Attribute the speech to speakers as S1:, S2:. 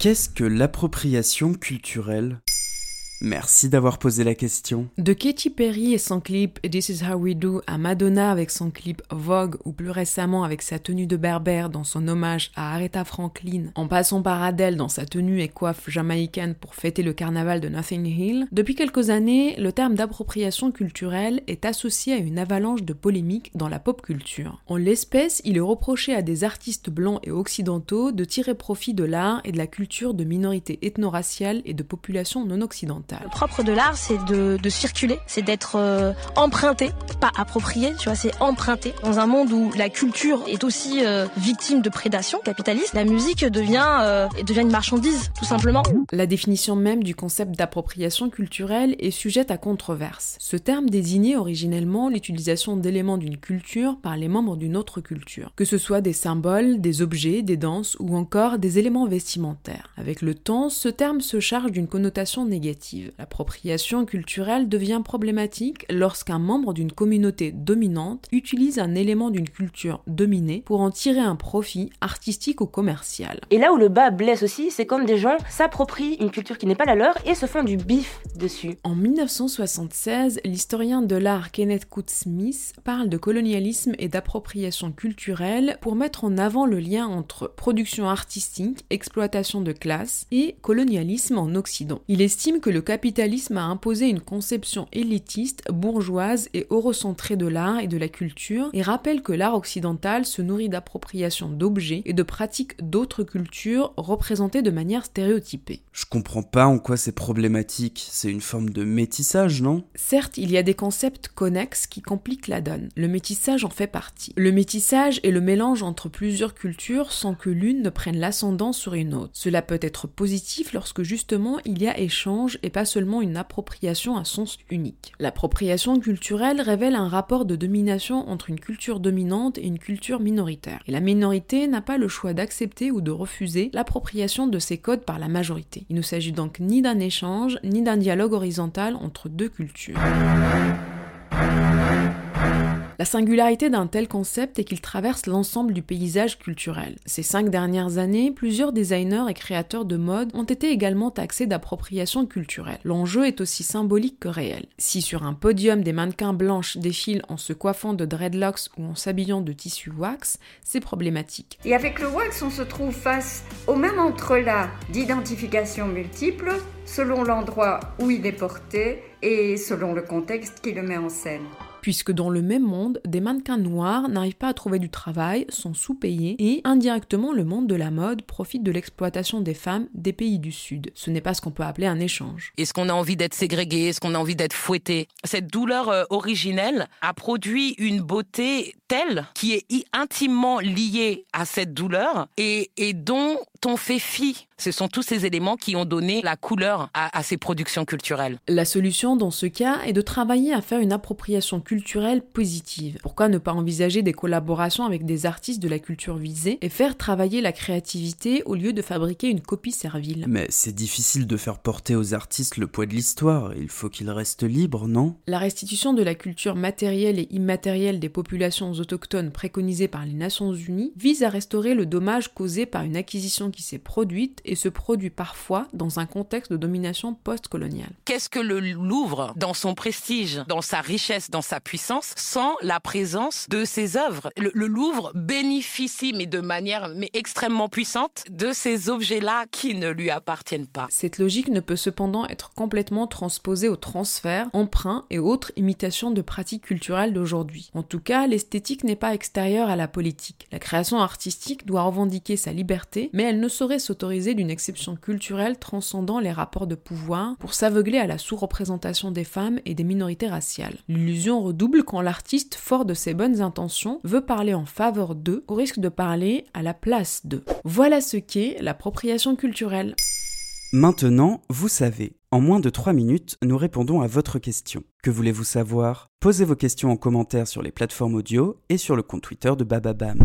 S1: Qu'est-ce que l'appropriation culturelle? Merci d'avoir posé la question.
S2: De Katy Perry et son clip This Is How We Do à Madonna avec son clip Vogue ou plus récemment avec sa tenue de berbère dans son hommage à Aretha Franklin, en passant par Adele dans sa tenue et coiffe jamaïcaine pour fêter le carnaval de Nothing Hill, depuis quelques années, le terme d'appropriation culturelle est associé à une avalanche de polémiques dans la pop culture. En l'espèce, il est reproché à des artistes blancs et occidentaux de tirer profit de l'art et de la culture de minorités ethno-raciales et de populations non occidentales.
S3: Le propre de l'art, c'est de, circuler, c'est d'être euh, emprunté, pas approprié, tu vois, c'est emprunté. Dans un monde où la culture est aussi euh, victime de prédation capitaliste, la musique devient, euh, devient une marchandise, tout simplement.
S2: La définition même du concept d'appropriation culturelle est sujette à controverse. Ce terme désignait originellement l'utilisation d'éléments d'une culture par les membres d'une autre culture, que ce soit des symboles, des objets, des danses ou encore des éléments vestimentaires. Avec le temps, ce terme se charge d'une connotation négative. L'appropriation culturelle devient problématique lorsqu'un membre d'une communauté dominante utilise un élément d'une culture dominée pour en tirer un profit artistique ou commercial.
S4: Et là où le bas blesse aussi, c'est quand des gens s'approprient une culture qui n'est pas la leur et se font du bif dessus.
S2: En 1976, l'historien de l'art Kenneth Coates Smith parle de colonialisme et d'appropriation culturelle pour mettre en avant le lien entre production artistique, exploitation de classe et colonialisme en Occident. Il estime que le capitalisme a imposé une conception élitiste, bourgeoise et eurocentrée de l'art et de la culture, et rappelle que l'art occidental se nourrit d'appropriation d'objets et de pratiques d'autres cultures représentées de manière stéréotypée.
S1: Je comprends pas en quoi c'est problématique, c'est une forme de métissage, non?
S2: Certes, il y a des concepts connexes qui compliquent la donne. Le métissage en fait partie. Le métissage est le mélange entre plusieurs cultures sans que l'une ne prenne l'ascendant sur une autre. Cela peut être positif lorsque justement il y a échange et pas seulement une appropriation à sens unique. L'appropriation culturelle révèle un rapport de domination entre une culture dominante et une culture minoritaire. Et la minorité n'a pas le choix d'accepter ou de refuser l'appropriation de ces codes par la majorité. Il ne s'agit donc ni d'un échange, ni d'un dialogue horizontal entre deux cultures. La singularité d'un tel concept est qu'il traverse l'ensemble du paysage culturel. Ces cinq dernières années, plusieurs designers et créateurs de mode ont été également taxés d'appropriation culturelle. L'enjeu est aussi symbolique que réel. Si sur un podium des mannequins blanches défilent en se coiffant de dreadlocks ou en s'habillant de tissu wax, c'est problématique.
S5: Et avec le wax, on se trouve face au même entrelac d'identification multiples selon l'endroit où il est porté et selon le contexte qui le met en scène
S2: puisque dans le même monde, des mannequins noirs n'arrivent pas à trouver du travail, sont sous-payés, et indirectement le monde de la mode profite de l'exploitation des femmes des pays du Sud. Ce n'est pas ce qu'on peut appeler un échange.
S6: Est-ce qu'on a envie d'être ségrégué? Est-ce qu'on a envie d'être fouetté? Cette douleur euh, originelle a produit une beauté telle qui est intimement liée à cette douleur et, et dont on fait fi. Ce sont tous ces éléments qui ont donné la couleur à, à, ces productions culturelles.
S2: La solution dans ce cas est de travailler à faire une appropriation culturelle positive. Pourquoi ne pas envisager des collaborations avec des artistes de la culture visée et faire travailler la créativité au lieu de fabriquer une copie servile?
S1: Mais c'est difficile de faire porter aux artistes le poids de l'histoire. Il faut qu'ils restent libres, non?
S2: La restitution de la culture matérielle et immatérielle des populations autochtones préconisée par les Nations Unies vise à restaurer le dommage causé par une acquisition qui s'est produite et se produit parfois dans un contexte de domination post-coloniale.
S6: Qu'est-ce que le Louvre, dans son prestige, dans sa richesse, dans sa puissance, sans la présence de ses œuvres? Le, le, Louvre bénéficie, mais de manière mais extrêmement puissante, de ces objets-là qui ne lui appartiennent pas.
S2: Cette logique ne peut cependant être complètement transposée au transfert, emprunt et autres imitations de pratiques culturelles d'aujourd'hui. En tout cas, l'esthétique n'est pas extérieure à la politique. La création artistique doit revendiquer sa liberté, mais elle ne saurait s'autoriser d'une exception culturelle transcendant les rapports de pouvoir pour s'aveugler à la sous-représentation des femmes et des minorités raciales. L'illusion redouble quand l'artiste, fort de ses bonnes intentions, veut parler en faveur d'eux au risque de parler à la place d'eux. Voilà ce qu'est l'appropriation culturelle.
S1: Maintenant, vous savez. En moins de 3 minutes, nous répondons à votre question. Que voulez-vous savoir? Posez vos questions en commentaire sur les plateformes audio et sur le compte Twitter de Bababam.